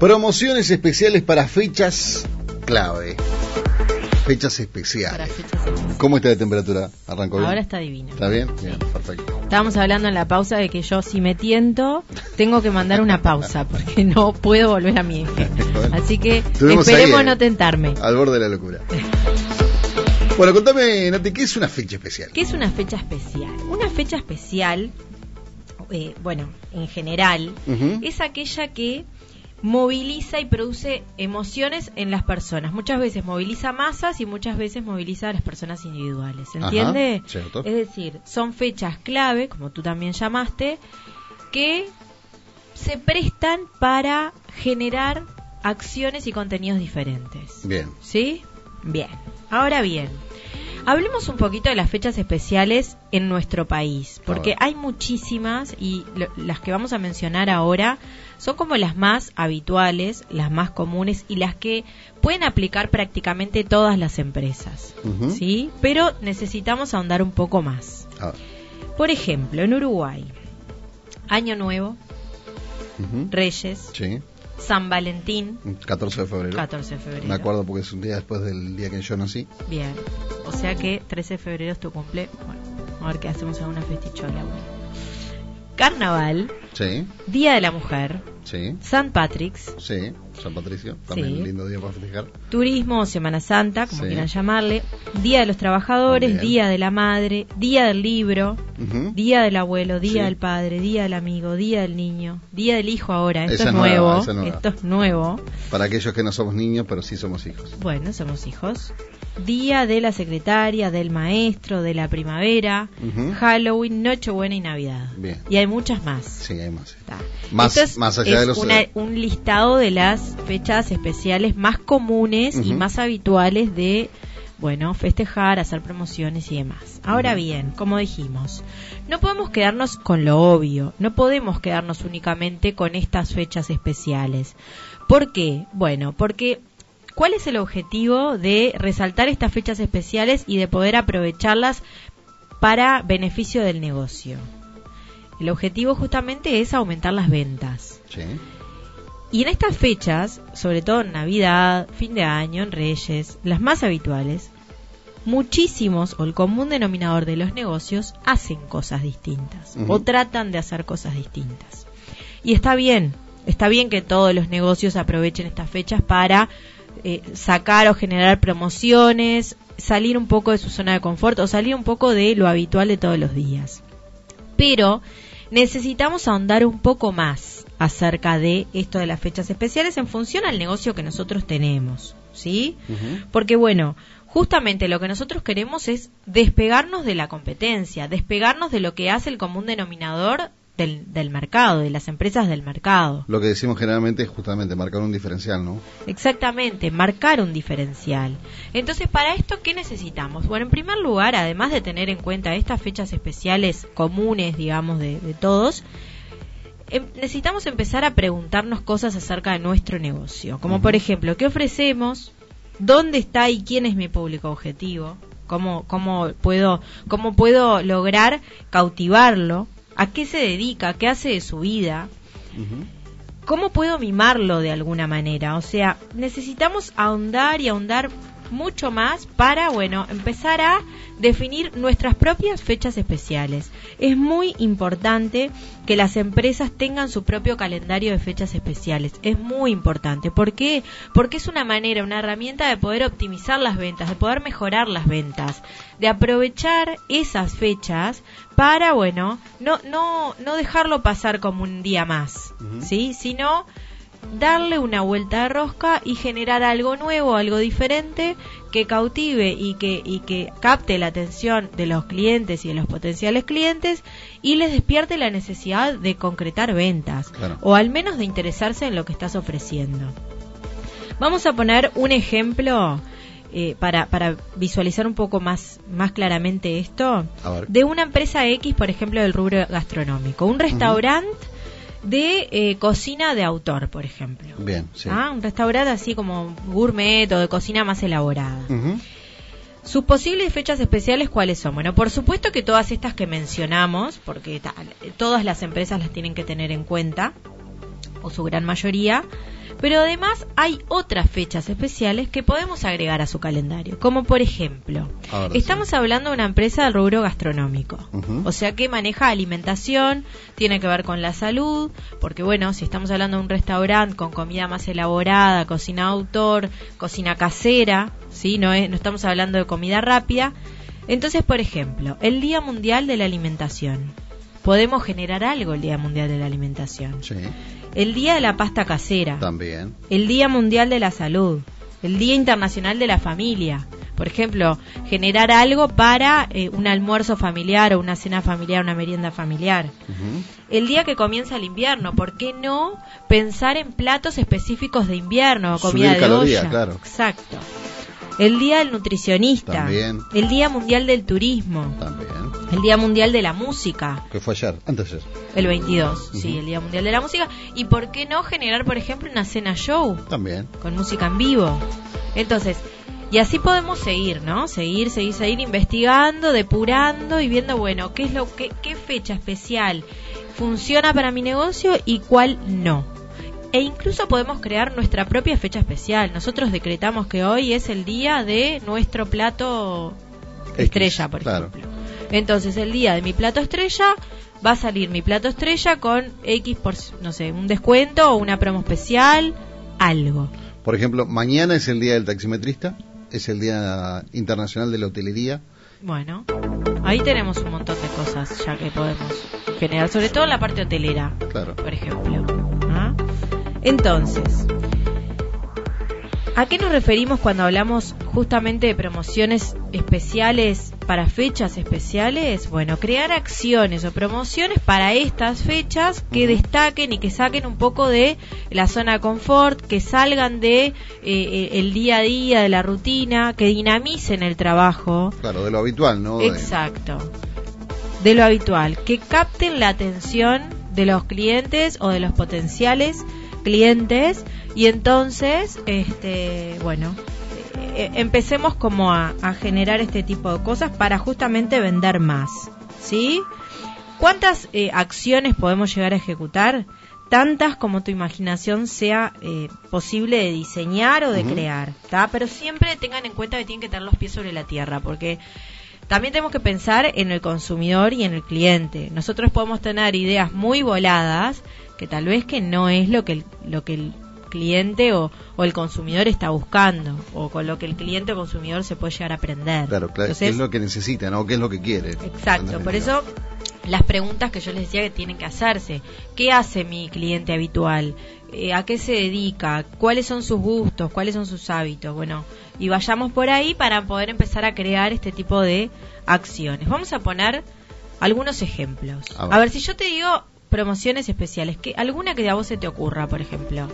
Promociones especiales para fechas clave. Fechas especiales. Para fechas especiales. ¿Cómo está de temperatura? ¿Arrancó bien? Ahora está divino. ¿Está bien? Bien, perfecto. Estábamos hablando en la pausa de que yo si me tiento tengo que mandar una pausa porque no puedo volver a mi eje. Bueno. Así que esperemos ahí, no tentarme. Al borde de la locura. Bueno, contame, Nati, ¿qué es una fecha especial? ¿Qué es una fecha especial? Una fecha especial, eh, bueno, en general, es aquella que moviliza y produce emociones en las personas. Muchas veces moviliza masas y muchas veces moviliza a las personas individuales. ¿Se Ajá, entiende? Es decir, son fechas clave, como tú también llamaste, que se prestan para generar acciones y contenidos diferentes. Bien. ¿Sí? Bien. Ahora bien, hablemos un poquito de las fechas especiales en nuestro país, porque hay muchísimas y lo- las que vamos a mencionar ahora son como las más habituales, las más comunes y las que pueden aplicar prácticamente todas las empresas. ¿Sí? Pero necesitamos ahondar un poco más. Por ejemplo, en Uruguay, Año Nuevo. Reyes, Sí, San Valentín, 14 de febrero. 14 de febrero. Me acuerdo porque es un día después del día que yo nací. Bien. O sea que 13 de febrero es tu cumple. Bueno, a ver qué hacemos en una festichola. Bueno. Carnaval, Sí, Día de la Mujer, sí, San Patrick's, sí. San Patricio, también Sí. un lindo día para festejar. Turismo, Semana Santa, como Sí. quieran llamarle, Día de los Trabajadores, Bien. Día de la Madre, Día del Libro. Día del Abuelo, Día Sí. del Padre, Día del Amigo, Día del Niño, Día del Hijo ahora. Esto Esa es nueva, nuevo. Esto es nuevo. Para aquellos que no somos niños, pero sí somos hijos. Bueno, somos hijos. Día de la secretaria, del maestro, de la primavera, Ujú. Halloween, Nochebuena y Navidad. Bien. Y hay muchas más. Sí, hay más. Más- más allá es de los- una- un listado de las fechas especiales más comunes y más habituales de, bueno, festejar, hacer promociones y demás. Ahora bien, como dijimos, no podemos quedarnos con lo obvio, no podemos quedarnos únicamente con estas fechas especiales. ¿Por qué? Bueno, porque ¿cuál es el objetivo de resaltar estas fechas especiales y de poder aprovecharlas para beneficio del negocio? El objetivo justamente es aumentar las ventas. Sí. Y en estas fechas, sobre todo en Navidad, fin de año, en Reyes, las más habituales, muchísimos o el común denominador de los negocios hacen cosas distintas o tratan de hacer cosas distintas. Y está bien, está bien que todos los negocios aprovechen estas fechas para eh, sacar o generar promociones, salir un poco de su zona de confort o salir un poco de lo habitual de todos los días. Pero necesitamos ahondar un poco más acerca de esto de las fechas especiales en función al negocio que nosotros tenemos, ¿sí? Porque bueno, justamente lo que nosotros queremos es despegarnos de la competencia, despegarnos de lo que hace el común denominador del, del mercado, de las empresas del mercado. Lo que decimos generalmente es justamente marcar un diferencial, ¿no? Exactamente, marcar un diferencial. Entonces, para esto, ¿qué necesitamos? Bueno, en primer lugar, además de tener en cuenta estas fechas especiales comunes, digamos, de, de todos, em- necesitamos empezar a preguntarnos cosas acerca de nuestro negocio. Como por ejemplo, ¿qué ofrecemos? ¿Dónde está y quién es mi público objetivo? ¿Cómo, cómo, puedo, cómo puedo lograr cautivarlo? ¿A qué se dedica? ¿Qué hace de su vida? ¿Cómo puedo mimarlo de alguna manera? O sea, necesitamos ahondar y ahondar mucho más para, bueno, empezar a definir nuestras propias fechas especiales. Es muy importante que las empresas tengan su propio calendario de fechas especiales. Es muy importante. ¿Por qué? Porque es una manera, una herramienta de poder optimizar las ventas, de poder mejorar las ventas, de aprovechar esas fechas para, bueno, no, no, no dejarlo pasar como un día más. ¿sí? Sino darle una vuelta de rosca y generar algo nuevo, algo diferente que cautive y que, y que capte la atención de los clientes y de los potenciales clientes y les despierte la necesidad de concretar ventas Claro. o al menos de interesarse en lo que estás ofreciendo. Vamos a poner un ejemplo eh, para, para visualizar un poco más, más claramente esto de una empresa X, por ejemplo, del rubro gastronómico. Un restaurante de eh, cocina de autor, por ejemplo. Bien, sí. Ah, Un restaurante así como gourmet o de cocina más elaborada. Sus posibles fechas especiales, ¿cuáles son? Bueno, por supuesto que todas estas que mencionamos, porque todas las empresas las tienen que tener en cuenta, o su gran mayoría, pero además hay otras fechas especiales que podemos agregar a su calendario, como por ejemplo, Ahora estamos sí. hablando de una empresa del rubro gastronómico, o sea que maneja alimentación, tiene que ver con la salud, porque bueno, si estamos hablando de un restaurante con comida más elaborada, cocina autor, cocina casera, ¿sí? no, es, no estamos hablando de comida rápida, entonces por ejemplo, el Día Mundial de la Alimentación. Podemos generar algo el Día Mundial de la Alimentación. Sí, El Día de la Pasta Casera también. el Día Mundial de la Salud, el Día Internacional de la Familia. Por ejemplo, generar algo para eh, un almuerzo familiar o una cena familiar, una merienda familiar. El día que comienza el invierno, ¿por qué no pensar en platos específicos de invierno, Subir comida de calorías, olla? claro. Exacto. El Día del Nutricionista. También. El Día Mundial del Turismo. También. El Día Mundial de la Música. Que fue ayer, antes de ayer. El 22, sí, el Día Mundial de la Música. ¿Y por qué no generar, por ejemplo, una cena show? También. con música en vivo. Entonces, y así podemos seguir, ¿no? Seguir, seguir, seguir investigando, depurando y viendo, bueno, qué es lo que qué fecha especial funciona para mi negocio y cuál no. E incluso podemos crear nuestra propia fecha especial. Nosotros decretamos que hoy es el día de nuestro plato X, estrella, por claro. ejemplo. Entonces, el día de mi plato estrella va a salir mi plato estrella con X por, no sé, un descuento o una promo especial, algo. Por ejemplo, mañana es el día del taximetrista, es el día internacional de la hotelería. Bueno, ahí tenemos un montón de cosas ya que podemos generar, sobre todo en la parte hotelera, Claro. por ejemplo. Entonces, ¿a qué nos referimos cuando hablamos justamente de promociones especiales para fechas especiales? Bueno, crear acciones o promociones para estas fechas que destaquen y que saquen un poco de la zona de confort, que salgan de eh, eh, el día a día, de la rutina, que dinamicen el trabajo. Claro, de lo habitual, ¿no? Exacto. De lo habitual, que capten la atención de los clientes o de los potenciales clientes y entonces, este, bueno, eh, empecemos como a, a generar este tipo de cosas para justamente vender más, ¿sí? ¿Cuántas eh, acciones podemos llegar a ejecutar? Tantas como tu imaginación sea eh, posible de diseñar o de crear, ¿tá? Pero siempre tengan en cuenta que tienen que tener los pies sobre la tierra, porque también tenemos que pensar en el consumidor y en el cliente. Nosotros podemos tener ideas muy voladas que tal vez que no es lo que el, lo que el cliente o, o el consumidor está buscando o con lo que el cliente o consumidor se puede llegar a aprender. Claro, claro. Entonces, ¿Qué es lo que necesita, no? ¿Qué es lo que quiere? Exacto, por eso las preguntas que yo les decía que tienen que hacerse. ¿Qué hace mi cliente habitual? Eh, ¿A qué se dedica? ¿Cuáles son sus gustos? ¿Cuáles son sus hábitos? Bueno, y vayamos por ahí para poder empezar a crear este tipo de acciones. Vamos a poner algunos ejemplos. A ver, si yo te digo promociones especiales, ¿qué, ¿alguna que a vos se te ocurra, por ejemplo?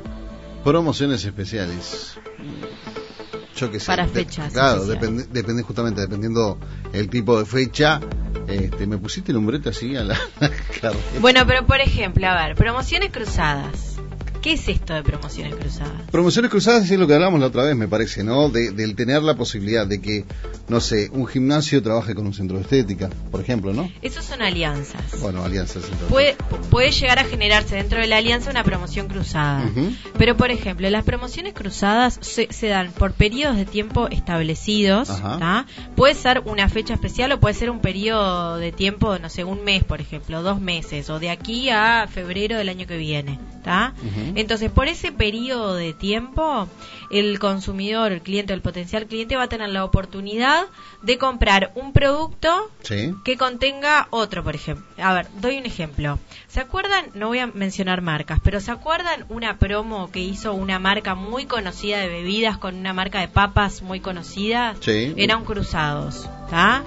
Promociones especiales. Yo qué sé. Para de- fechas Claro, depende, depende justamente, dependiendo el tipo de fecha. Este, me pusiste el umbrete así a la. Bueno, pero por ejemplo, a ver, promociones cruzadas. ¿Qué es esto de promociones cruzadas? Promociones cruzadas es lo que hablamos la otra vez, me parece, ¿no? De, del tener la posibilidad de que, no sé, un gimnasio trabaje con un centro de estética, por ejemplo, ¿no? Esos son alianzas. Bueno, alianzas. entonces. Puede, puede llegar a generarse dentro de la alianza una promoción cruzada. Pero, por ejemplo, las promociones cruzadas se, se dan por periodos de tiempo establecidos. Puede ser una fecha especial o puede ser un periodo de tiempo, no sé, un mes, por ejemplo, dos meses, o de aquí a febrero del año que viene. Entonces, por ese periodo de tiempo, el consumidor, el cliente, el potencial cliente va a tener la oportunidad de comprar un producto Sí. que contenga otro, por ejemplo. A ver, doy un ejemplo. ¿Se acuerdan? No voy a mencionar marcas, pero ¿se acuerdan una promo que hizo una marca muy conocida de bebidas con una marca de papas muy conocida? Sí. Eran cruzados, ¿está?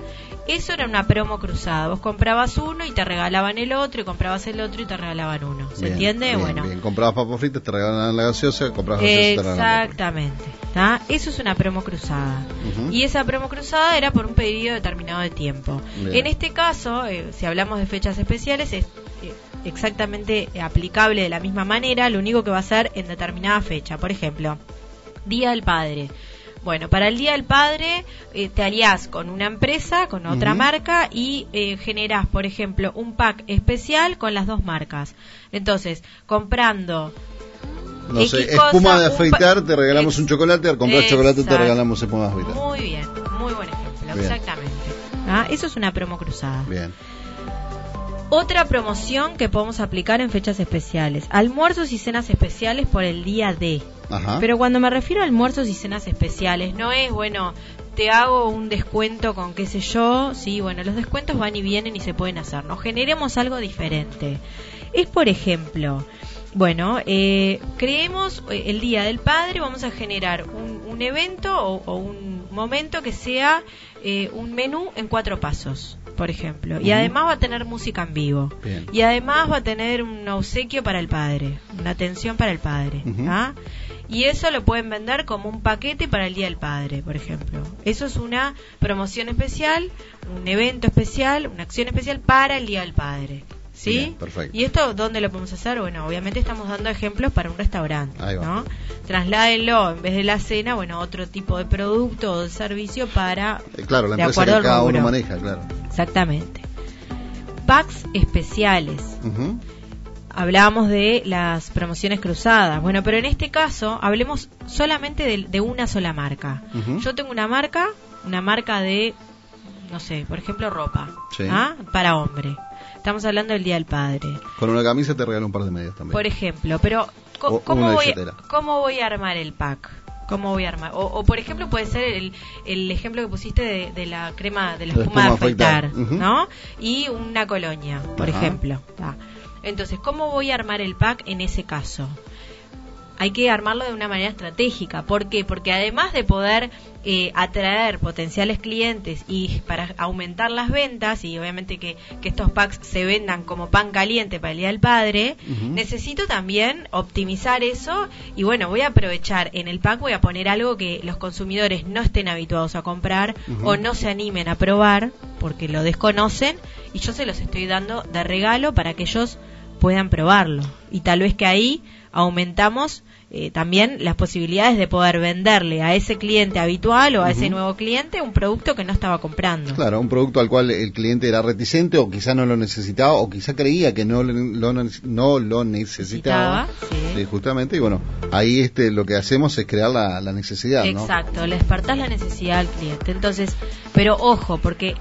Eso era una promo cruzada. Vos comprabas uno y te regalaban el otro, y comprabas el otro y te regalaban uno. ¿Se Bien, entiende? bien, bueno. Bien. Comprabas papas fritas, te regalaban la gaseosa, comprabas Exactamente. Eso es una promo cruzada. Y esa promo cruzada era por un periodo determinado de tiempo. En este caso, eh, si hablamos de fechas especiales, es eh, exactamente aplicable de la misma manera, lo único que va a ser en determinada fecha. Por ejemplo, Día del Padre. Bueno, para el Día del Padre eh, te aliás con una empresa, con otra marca y eh, generás, por ejemplo, un pack especial con las dos marcas. Entonces, comprando No sé, X cosa, espuma de afeitar, te regalamos un chocolate, al comprar chocolate te regalamos espuma de afeitar. Muy bien, muy buen ejemplo, Bien. exactamente. Ah, Eso es una promo cruzada. Bien. Otra promoción que podemos aplicar en fechas especiales. Almuerzos y cenas especiales por el día D. Ajá. Pero cuando me refiero a almuerzos y cenas especiales, no es, bueno, te hago un descuento con qué sé yo. Sí, bueno, los descuentos van y vienen y se pueden hacer. No generemos algo diferente. Es, por ejemplo, bueno, eh, creemos eh, el Día del Padre, vamos a generar un, un evento o, o un momento que sea eh, un menú en cuatro pasos, por ejemplo. Y además va a tener música en vivo. Bien. Y además va a tener un obsequio para el padre, una atención para el padre. Ujú. ¿ah? Y eso lo pueden vender como un paquete para el Día del Padre, por ejemplo. Eso es una promoción especial, un evento especial, una acción especial para el Día del Padre. ¿Sí? Bien, perfecto. ¿Y esto dónde lo podemos hacer? Bueno, obviamente estamos dando ejemplos para un restaurante. Ahí va. ¿no? Trasládenlo en vez de la cena, bueno, otro tipo de producto o de servicio para. Eh, Claro, la de empresa que cada uno maneja, claro. Exactamente. Packs especiales. Hablábamos de las promociones cruzadas. Bueno, pero en este caso hablemos solamente de, de una sola marca. Yo tengo una marca, una marca de, no sé, por ejemplo, ropa. Sí. ¿ah? Para hombre. Estamos hablando del Día del Padre. Con una camisa te regalo un par de medias también. Por ejemplo, pero O- ¿cómo, voy. ¿cómo voy a armar el pack? ¿Cómo voy a armar? O, o, por ejemplo, puede ser el, el ejemplo que pusiste de, de la crema, de la La espuma de afeitar. ¿no? Y una colonia, por Ajá. ejemplo. Ta. Entonces, ¿cómo voy a armar el pack en ese caso? Hay que armarlo de una manera estratégica. ¿Por qué? Porque además de poder eh, atraer potenciales clientes y para aumentar las ventas y obviamente que, que estos packs se vendan como pan caliente para el Día del Padre, necesito también optimizar eso y bueno, voy a aprovechar en el pack, voy a poner algo que los consumidores no estén habituados a comprar o no se animen a probar porque lo desconocen y yo se los estoy dando de regalo para que ellos puedan probarlo. Y tal vez que ahí aumentamos eh, también las posibilidades de poder venderle a ese cliente habitual o a ese nuevo cliente un producto que no estaba comprando. Claro, un producto al cual el cliente era reticente o quizá no lo necesitaba o quizá creía que no lo, no lo necesitaba. Necesitaba, sí. Justamente, y bueno, ahí este lo que hacemos es crear la, la necesidad, ¿no? Exacto, le despertás la necesidad al cliente. Entonces, pero ojo, porque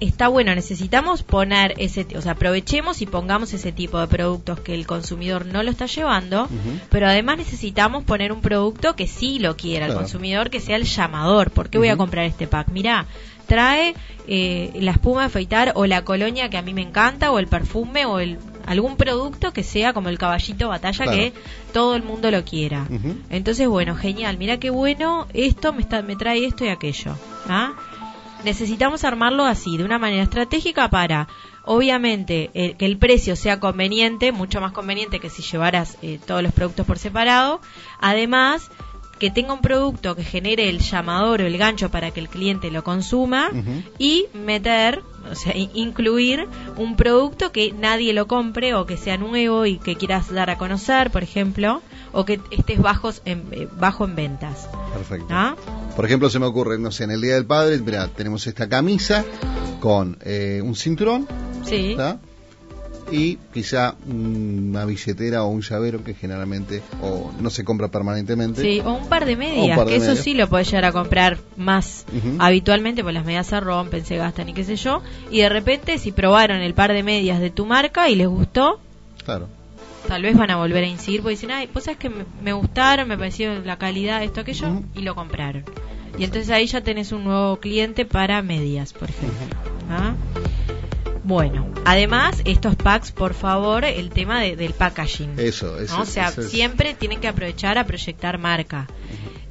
está bueno, necesitamos poner ese, o sea, aprovechemos y pongamos ese tipo de productos que el consumidor no lo está llevando, pero además necesitamos poner un producto que sí lo quiera el consumidor, que sea el llamador. ¿Por qué voy a comprar este pack? Mirá, trae eh, la espuma de afeitar o la colonia que a mí me encanta o el perfume o el algún producto que sea como el caballito batalla Claro. que todo el mundo lo quiera. Entonces, bueno, genial, mira qué bueno, esto me, está, me trae esto y aquello. ¿ah? Necesitamos armarlo así, de una manera estratégica para, obviamente, eh, que el precio sea conveniente, mucho más conveniente que si llevaras eh, todos los productos por separado. Además, que tenga un producto que genere el llamador o el gancho para que el cliente lo consuma y meter, o sea, incluir un producto que nadie lo compre o que sea nuevo y que quieras dar a conocer, por ejemplo, o que estés bajos en, eh, bajo en ventas. Perfecto. ¿Ah? Por ejemplo, se me ocurre, no sé, en el Día del Padre, mira, tenemos esta camisa con eh, un cinturón, Sí. Y quizá una billetera o un llavero que generalmente o no se compra permanentemente. Sí, o un par de medias, par de que eso sí lo podés llegar a comprar más habitualmente, pues las medias se rompen, se gastan y qué sé yo. Y de repente, si probaron el par de medias de tu marca y les gustó, Claro. Tal vez van a volver a incidir porque dicen, ay, pues sabes que me, me gustaron, me pareció la calidad, esto, aquello, y lo compraron. Y entonces ahí ya tenés un nuevo cliente para medias, por ejemplo. ¿Ah? Bueno, además, estos packs, por favor, el tema de- del packaging. Eso, eso. ¿no? O sea, eso es- siempre tienen que aprovechar a proyectar marca.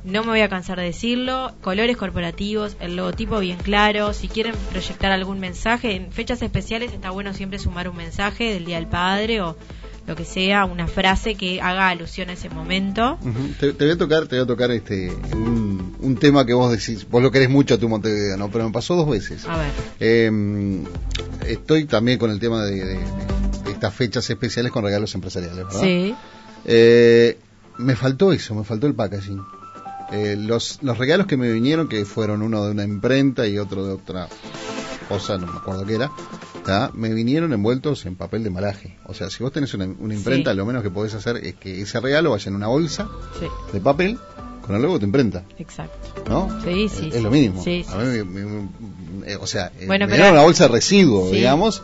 No me voy a cansar de decirlo, colores corporativos, el logotipo bien claro, si quieren proyectar algún mensaje, en fechas especiales está bueno siempre sumar un mensaje del Día del Padre o lo que sea, una frase que haga alusión a ese momento. Te, te voy a tocar, te voy a tocar este un, un tema que vos decís, vos lo querés mucho a tu Montevideo, ¿no? Pero me pasó dos veces. A ver, Eh, estoy también con el tema de, de- de estas fechas especiales con regalos empresariales, ¿verdad? sí, Eh, me faltó eso, me faltó el packaging. Eh, los, los regalos que me vinieron, que fueron uno de una imprenta y otro de otra cosa, no me acuerdo qué era, ¿tá? me vinieron envueltos en papel de embalaje. O sea, si vos tenés una, una imprenta, Sí. lo menos que podés hacer es que ese regalo vaya en una bolsa Sí, de papel con el logo de tu imprenta, exacto. ¿no? Sí, sí, Es, sí. lo mínimo. Sí, A mí me- me- me- eh, o sea, eh, Bueno, me pero- dieron una bolsa de residuos, Sí. digamos,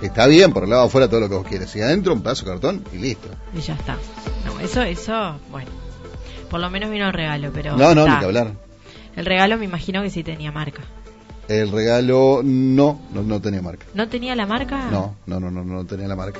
que está bien, por el lado afuera todo lo que vos quieres. Y adentro un pedazo de cartón y listo. Y ya está. No, eso, eso, bueno. Por lo menos vino el regalo, pero. No, no, está. ni que hablar. El regalo me imagino que sí tenía marca. El regalo no, no, no tenía marca. ¿No tenía la marca? No, no, no, no, no tenía la marca.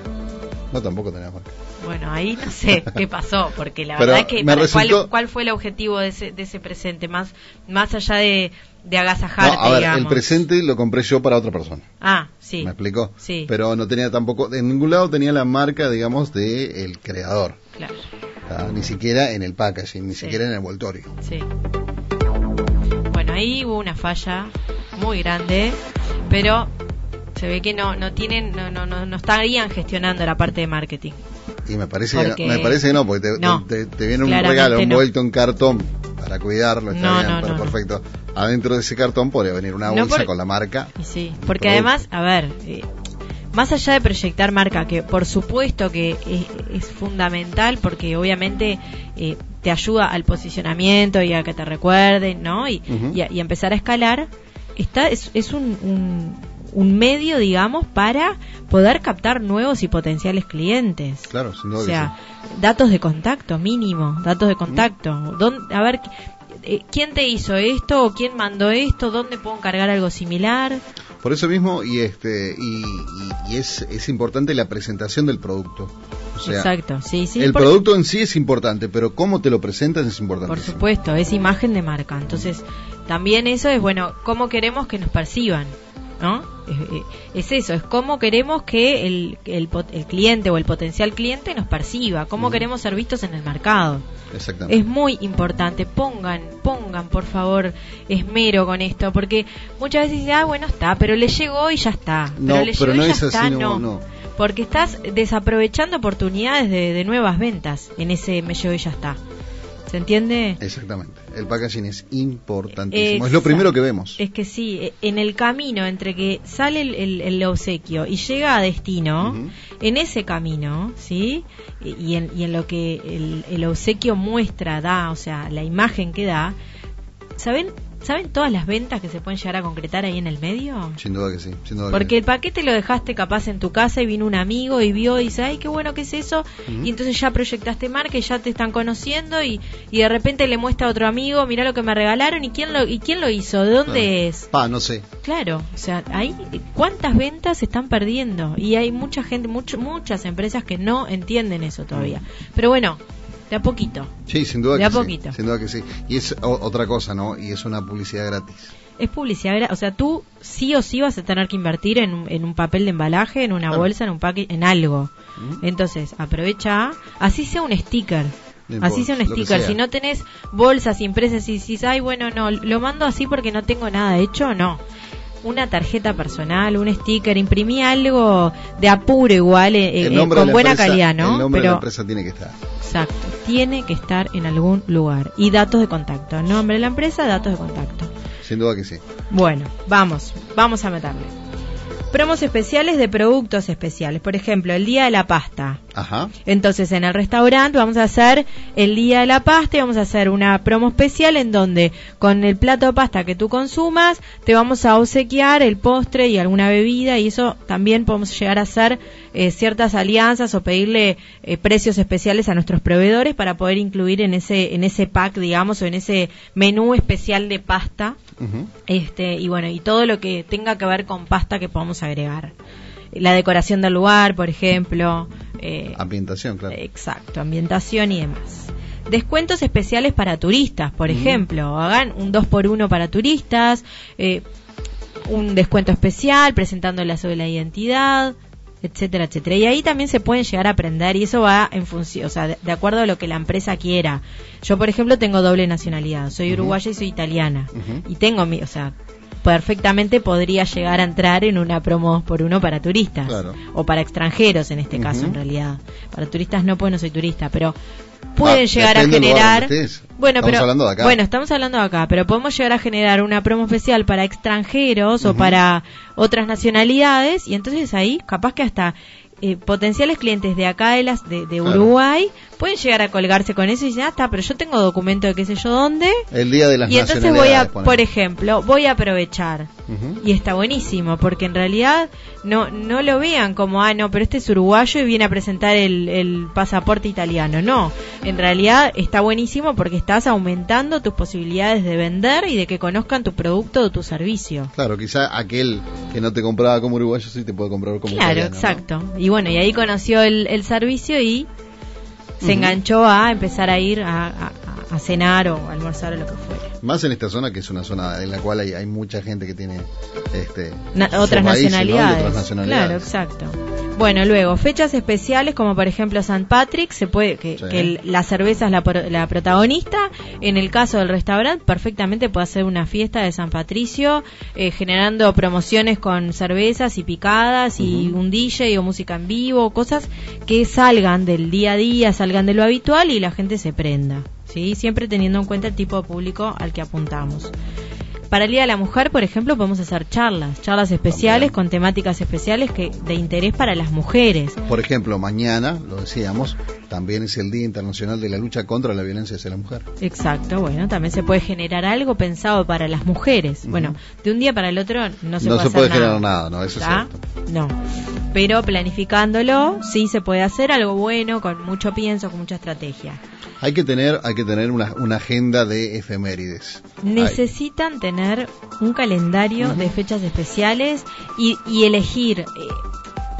No, tampoco tenía marca. Bueno, ahí no sé qué pasó, porque la Pero verdad que me para- resultó- ¿cuál, cuál fue el objetivo de ese, de ese presente? Más, más allá de, de agasajarte, No, a ver, digamos. el presente lo compré yo para otra persona. Ah, sí. ¿Me explicó? Sí. Pero no tenía tampoco, en ningún lado tenía la marca, digamos, de el creador. Claro. Ni siquiera en el packaging, ni Sí. siquiera en el envoltorio. sí. Bueno, ahí hubo una falla muy grande, pero se ve que no no tienen no no no, no estarían gestionando la parte de marketing. Y me parece, Porque- que no, me parece que no, porque te, No, te- te viene un regalo envuelto en cartón para cuidarlo, está bien, pero perfecto. Adentro de ese cartón podría venir una bolsa por- con la marca. Sí, porque además, a ver, eh, más allá de proyectar marca, que por supuesto que es, es fundamental porque obviamente eh, te ayuda al posicionamiento y a que te recuerden, ¿no? Y, y a, y a empezar a escalar, está es, es un, un, un medio, digamos, para poder captar nuevos y potenciales clientes. Claro, sin duda O sea, datos de contacto, mínimo, datos de contacto. ¿Dónde- a ver, eh, ¿quién te hizo esto o quién mandó esto? ¿Dónde puedo encargar algo similar? Por eso mismo, y este y, y- y es, es importante la presentación del producto. O sea, Exacto, sí, sí. el producto en sí es importante, pero cómo te lo presentas es importante. por supuesto, es imagen de marca. Entonces, también eso es, bueno, cómo queremos que nos perciban, ¿no? Es, es eso, es cómo queremos que el, el, el cliente o el potencial cliente nos perciba, cómo queremos ser vistos en el mercado. Exactamente. Es muy importante, pongan, pongan por favor esmero con esto, porque muchas veces dicen, ah, bueno, está, pero le llegó y ya está. No, pero le pero llegó no y es ya así, está, no, no. no. Porque estás desaprovechando oportunidades de, de nuevas ventas en ese me llegó y ya está. ¿Se entiende? Exactamente. El packaging es importantísimo. Es lo primero que vemos. Es que sí, eh, en el camino entre que sale el, el- el obsequio y llega a destino, en ese camino, ¿sí? Y y en, y en lo que el, el obsequio muestra, da, o sea, la imagen que da, ¿saben, ¿saben todas las ventas que se pueden llegar a concretar ahí en el medio? Sin duda que sí. Sin duda Porque que el paquete lo dejaste capaz en tu casa y vino un amigo y vio y dice, ay, qué bueno que es eso. Y entonces ya proyectaste marca y ya te están conociendo y, y de repente le muestra a otro amigo, mira lo que me regalaron y quién lo, y quién lo hizo, de dónde Claro. es. Pa, no sé. Claro, o sea, hay cuántas ventas se están perdiendo y hay mucha gente, mucho, muchas empresas que no entienden eso todavía. Pero bueno, de a poquito. Sí, sin duda De que a sí. poquito. Sin duda que sí. Y es otra cosa, ¿no? Y es una publicidad gratis. Es publicidad, gra- o sea, tú sí o sí vas a tener que invertir en, un- en un papel de embalaje, en una Claro. bolsa, en un paquete, en algo. Entonces, aprovecha, así sea un sticker. No Así sea un sticker. sea. Si no tenés bolsas impresas y dices, ay, bueno, no, lo mando así porque no tengo nada hecho, no. Una tarjeta personal, un sticker, imprimí algo de apuro igual, eh, El eh, con buena empresa- calidad, El ¿no? nombre de la Pero, empresa tiene que estar. exacto, tiene que estar en algún lugar. Y datos de contacto. Nombre de la empresa, datos de contacto. Sin duda que sí. Bueno, vamos, vamos a meterle. Promos especiales de productos especiales. Por ejemplo, el día de la pasta. Ajá. Entonces, en el restaurante vamos a hacer el día de la pasta y vamos a hacer una promo especial en donde con el plato de pasta que tú consumas te vamos a obsequiar el postre y alguna bebida y eso también podemos llegar a hacer eh, ciertas alianzas o pedirle eh, precios especiales a nuestros proveedores para poder incluir en ese en ese pack, digamos, o en ese menú especial de pasta. Este y bueno y todo lo que tenga que ver con pasta que podamos agregar. La decoración del lugar por ejemplo eh, Ambientación, claro. exacto ambientación y demás descuentos especiales para turistas por ejemplo hagan un 2 por 1 para turistas eh, un descuento especial presentando la sobre la identidad etcétera, etcétera. Y ahí también se pueden llegar a aprender y eso va en función, o sea, de, de acuerdo a lo que la empresa quiera. Yo, por ejemplo, tengo doble nacionalidad, soy uruguaya y soy italiana. Y tengo mi, o sea, perfectamente podría llegar a entrar en una promo por uno para turistas Claro. o para extranjeros en este caso en realidad. Para turistas no, pues no soy turista, pero pueden Ah, llegar a generar bueno Estamos pero hablando de acá. bueno estamos hablando de acá pero podemos llegar a generar una promo especial para extranjeros o para otras nacionalidades y entonces ahí capaz que hasta eh, potenciales clientes de acá de las de, de Claro. Uruguay pueden llegar a colgarse con eso y decir ah está pero yo tengo documento de qué sé yo dónde El día de las y entonces voy a por ejemplo voy a aprovechar y está buenísimo, porque en realidad no, no lo vean como, ah, no, pero este es uruguayo y viene a presentar el, el pasaporte italiano. No, en realidad está buenísimo porque estás aumentando tus posibilidades de vender y de que conozcan tu producto o tu servicio. Claro, quizá aquel que no te compraba como uruguayo sí te puede comprar como Claro, italiano, ¿no? exacto. Y bueno, y ahí conoció el, el servicio y se enganchó a empezar a ir a, a- a cenar o almorzar o lo que fuera. Más en esta zona que es una zona en la cual hay, hay mucha gente que tiene este, Na- otras, nacionalidades. otras nacionalidades. Claro, exacto. Bueno, luego, fechas especiales como por ejemplo St. Patrick, se puede que, Sí. que el- la cerveza es la, la protagonista. En el caso del restaurante, perfectamente puede hacer una fiesta de San Patricio, eh, generando promociones con cervezas y picadas y un DJ o música en vivo, cosas que salgan del día a día, salgan de lo habitual y la gente se prenda. ¿Sí? Siempre teniendo en cuenta el tipo de público al que apuntamos. Para el Día de la Mujer, por ejemplo, podemos hacer charlas, charlas especiales También. con temáticas especiales que de interés para las mujeres. Por ejemplo, mañana, lo decíamos, también es el Día Internacional de la Lucha contra la Violencia hacia la Mujer. Exacto, bueno, también se puede generar algo pensado para las mujeres. Bueno, de un día para el otro no se no puede se puede generar nada, no, eso es ¿Está? cierto. No. Pero planificándolo, sí se puede hacer algo bueno, con mucho pienso, con mucha estrategia. Hay que tener, hay que tener una, una agenda de efemérides. Necesitan tener un calendario de fechas especiales y, y elegir, eh,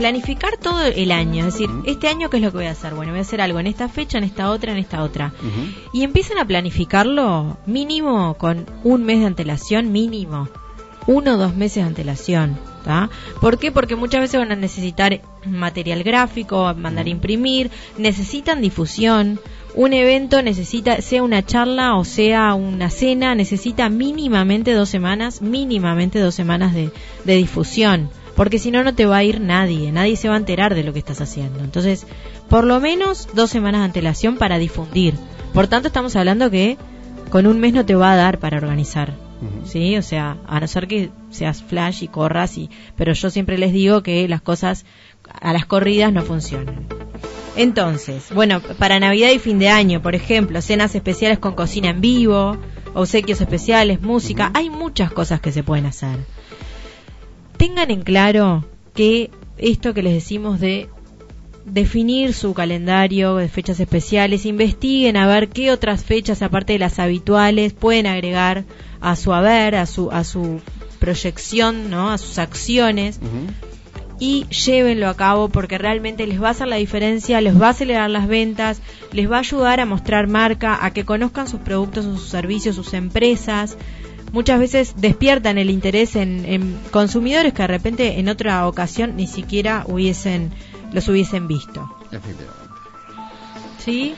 planificar todo el año. Es decir, este año, ¿qué es lo que voy a hacer? Bueno, voy a hacer algo en esta fecha, en esta otra, en esta otra. Y empiecen a planificarlo mínimo con un mes de antelación, mínimo. Uno o dos meses de antelación. ¿tá? ¿Por qué? Porque muchas veces van a necesitar material gráfico, mandar a imprimir, necesitan difusión. Un evento necesita, sea una charla o sea una cena, necesita mínimamente dos semanas, mínimamente dos semanas de, de difusión. Porque si no, no te va a ir nadie, nadie se va a enterar de lo que estás haciendo. Entonces, por lo menos dos semanas de antelación para difundir. Por tanto, estamos hablando que con un mes no te va a dar para organizar. ¿Sí? O sea, a no ser que seas flash y corras, y, pero yo siempre les digo que las cosas a las corridas no funcionan. Entonces, bueno, para Navidad y fin de año, por ejemplo, cenas especiales con cocina en vivo, obsequios especiales, música, hay muchas cosas que se pueden hacer. Tengan en claro que esto que les decimos de definir su calendario de fechas especiales, investiguen a ver qué otras fechas aparte de las habituales pueden agregar a su haber, a su a su proyección, ¿no? a sus acciones y llévenlo a cabo porque realmente les va a hacer la diferencia, les va a acelerar las ventas, les va a ayudar a mostrar marca, a que conozcan sus productos o sus servicios, sus empresas. Muchas veces despiertan el interés en, en consumidores que de repente en otra ocasión ni siquiera hubiesen los hubiesen visto. Efectivamente. ¿Sí?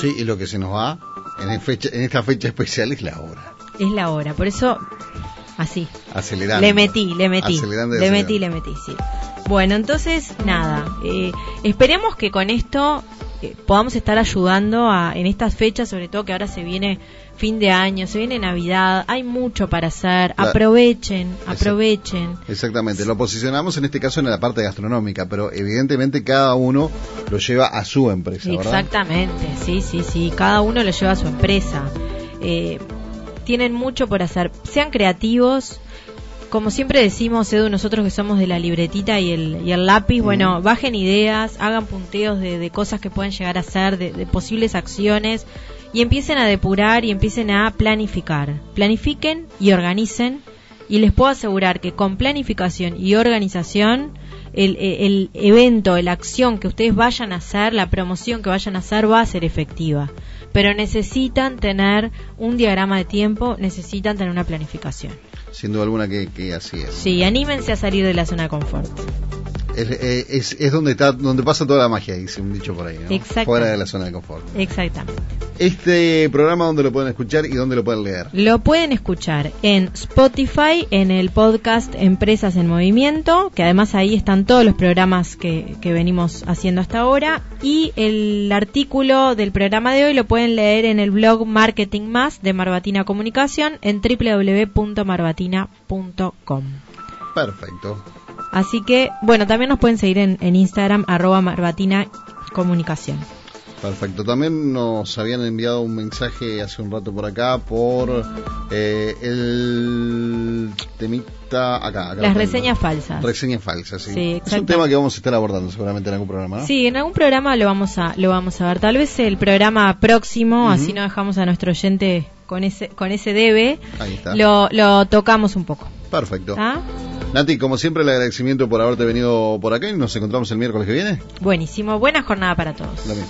Sí, y lo que se nos va en, fecha, en esta fecha especial es la hora. Es la hora. Por eso, así. Acelerando. Le metí, le metí. Acelerando y Le acelerando. metí, le metí, sí. Bueno, entonces, nada. eh, esperemos que con esto eh, podamos estar ayudando a, en estas fechas, sobre todo que ahora se viene fin de año, se viene Navidad, hay mucho para hacer. Aprovechen, aprovechen. Exactamente, lo posicionamos en este caso en la parte gastronómica, pero evidentemente cada uno lo lleva a su empresa, ¿verdad? Exactamente, sí, sí, sí. Cada uno lo lleva a su empresa. Eh, tienen mucho por hacer. Sean creativos. Como siempre decimos, Edu, nosotros que somos de la libretita y el, y el lápiz, bueno, bajen ideas, hagan punteos de, de cosas que pueden llegar a hacer, de, de posibles acciones, y empiecen a depurar y empiecen a planificar. Planifiquen y organicen, y les puedo asegurar que con planificación y organización, el, el, el evento, la acción que ustedes vayan a hacer, la promoción que vayan a hacer va a ser efectiva. Pero necesitan tener un diagrama de tiempo, necesitan tener una planificación. Sin duda alguna que, que así es. Sí, anímense a salir de la zona de confort. Es, eh, es, es donde está donde pasa toda la magia, dice un dicho por ahí, ¿no? Fuera de la zona de confort. Exactamente. Este programa, ¿dónde lo pueden escuchar y dónde lo pueden leer? Lo pueden escuchar en Spotify, en el podcast Empresas en Movimiento, que además ahí están todos los programas que, que venimos haciendo hasta ahora, y el artículo del programa de hoy lo pueden leer en el blog Marketing Más de Marbatina Comunicación en www.marbatina.com. Perfecto. Así que, bueno, también nos pueden seguir en, en Instagram, arroba Marbatina Comunicación. Perfecto. También nos habían enviado un mensaje hace un rato por acá por eh, el temita acá. acá Las reseñas falsas. Reseñas falsas, sí. Sí, es un tema que vamos a estar abordando seguramente en algún programa, ¿no? Sí, en algún programa lo vamos a lo vamos a ver. Tal vez el programa próximo, así no dejamos a nuestro oyente con ese con ese debe, Ahí está. lo, lo tocamos un poco. Perfecto. ¿Ah? Nati, como siempre, el agradecimiento por haberte venido por acá y nos encontramos el miércoles que viene. Buenísimo. Buena jornada para todos. Lo mismo.